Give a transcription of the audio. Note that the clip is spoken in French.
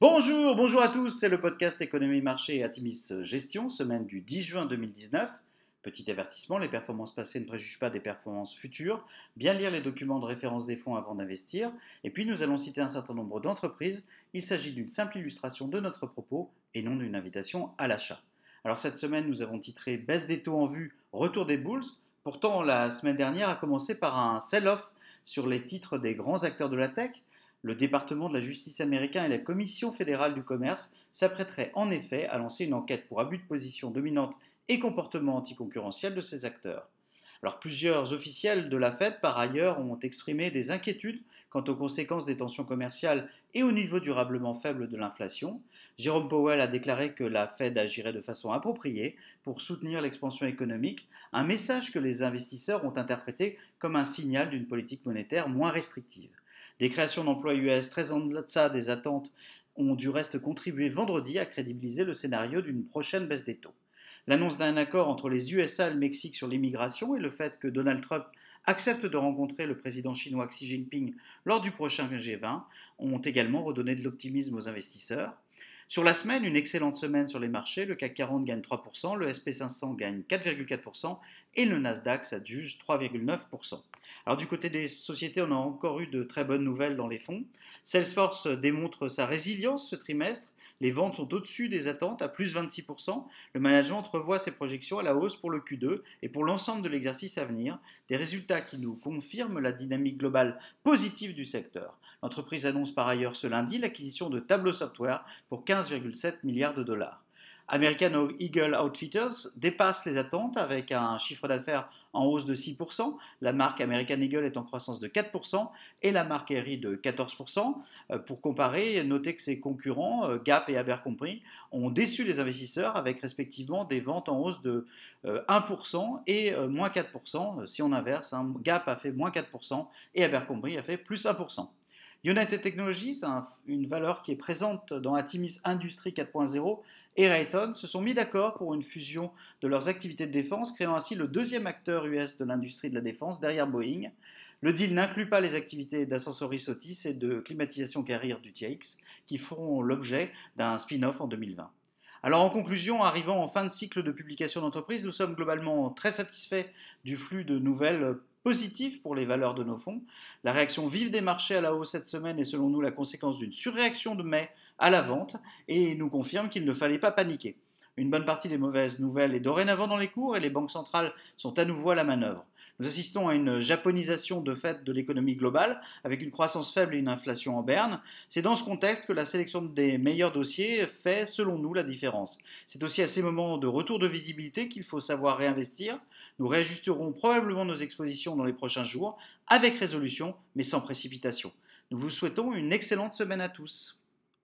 Bonjour, bonjour à tous, c'est le podcast Économie Marché Atimis Gestion, semaine du 10 juin 2019. Petit avertissement, les performances passées ne préjugent pas des performances futures. Bien lire les documents de référence des fonds avant d'investir. Et puis nous allons citer un certain nombre d'entreprises. Il s'agit d'une simple illustration de notre propos et non d'une invitation à l'achat. Alors cette semaine, nous avons titré Baisse des taux en vue, retour des bulls. Pourtant, la semaine dernière a commencé par un sell-off sur les titres des grands acteurs de la tech. Le département de la justice américain et la Commission fédérale du commerce s'apprêteraient en effet à lancer une enquête pour abus de position dominante et comportement anticoncurrentiel de ces acteurs. Alors plusieurs officiels de la Fed par ailleurs ont exprimé des inquiétudes quant aux conséquences des tensions commerciales et au niveau durablement faible de l'inflation. Jérôme Powell a déclaré que la Fed agirait de façon appropriée pour soutenir l'expansion économique, un message que les investisseurs ont interprété comme un signal d'une politique monétaire moins restrictive. Des créations d'emplois US très en deçà des attentes ont du reste contribué vendredi à crédibiliser le scénario d'une prochaine baisse des taux. L'annonce d'un accord entre les USA et le Mexique sur l'immigration et le fait que Donald Trump accepte de rencontrer le président chinois Xi Jinping lors du prochain G20 ont également redonné de l'optimisme aux investisseurs. Sur la semaine, une excellente semaine sur les marchés, le CAC 40 gagne 3%, le SP500 gagne 4,4% et le Nasdaq s'adjuge 3,9%. Alors du côté des sociétés, on a encore eu de très bonnes nouvelles dans les fonds. Salesforce démontre sa résilience ce trimestre. Les ventes sont au-dessus des attentes à plus 26%. Le management revoit ses projections à la hausse pour le Q2 et pour l'ensemble de l'exercice à venir, des résultats qui nous confirment la dynamique globale positive du secteur. L'entreprise annonce par ailleurs ce lundi l'acquisition de Tableau Software pour 15,7 milliards de dollars. American Eagle Outfitters dépasse les attentes avec un chiffre d'affaires en hausse de 6%. La marque American Eagle est en croissance de 4% et la marque Harry de 14%. Euh, pour comparer, notez que ses concurrents, euh, Gap et Abercrombie, ont déçu les investisseurs avec respectivement des ventes en hausse de 1% euh, et moins 4%. Si on inverse, hein, Gap a fait moins 4% et Abercrombie a fait plus 1%. United Technologies, une valeur qui est présente dans Atimis Industrie 4.0 et Raytheon se sont mis d'accord pour une fusion de leurs activités de défense, créant ainsi le deuxième acteur US de l'industrie de la défense derrière Boeing. Le deal n'inclut pas les activités d'ascensoris Otis et de climatisation carrière du TX, qui feront l'objet d'un spin-off en 2020. Alors en conclusion, arrivant en fin de cycle de publication d'entreprise, nous sommes globalement très satisfaits du flux de nouvelles positives pour les valeurs de nos fonds. La réaction vive des marchés à la hausse cette semaine est selon nous la conséquence d'une surréaction de mai à la vente et nous confirme qu'il ne fallait pas paniquer. Une bonne partie des mauvaises nouvelles est dorénavant dans les cours et les banques centrales sont à nouveau à la manœuvre. Nous assistons à une japonisation de fait de l'économie globale, avec une croissance faible et une inflation en berne. C'est dans ce contexte que la sélection des meilleurs dossiers fait, selon nous, la différence. C'est aussi à ces moments de retour de visibilité qu'il faut savoir réinvestir. Nous réajusterons probablement nos expositions dans les prochains jours, avec résolution, mais sans précipitation. Nous vous souhaitons une excellente semaine à tous.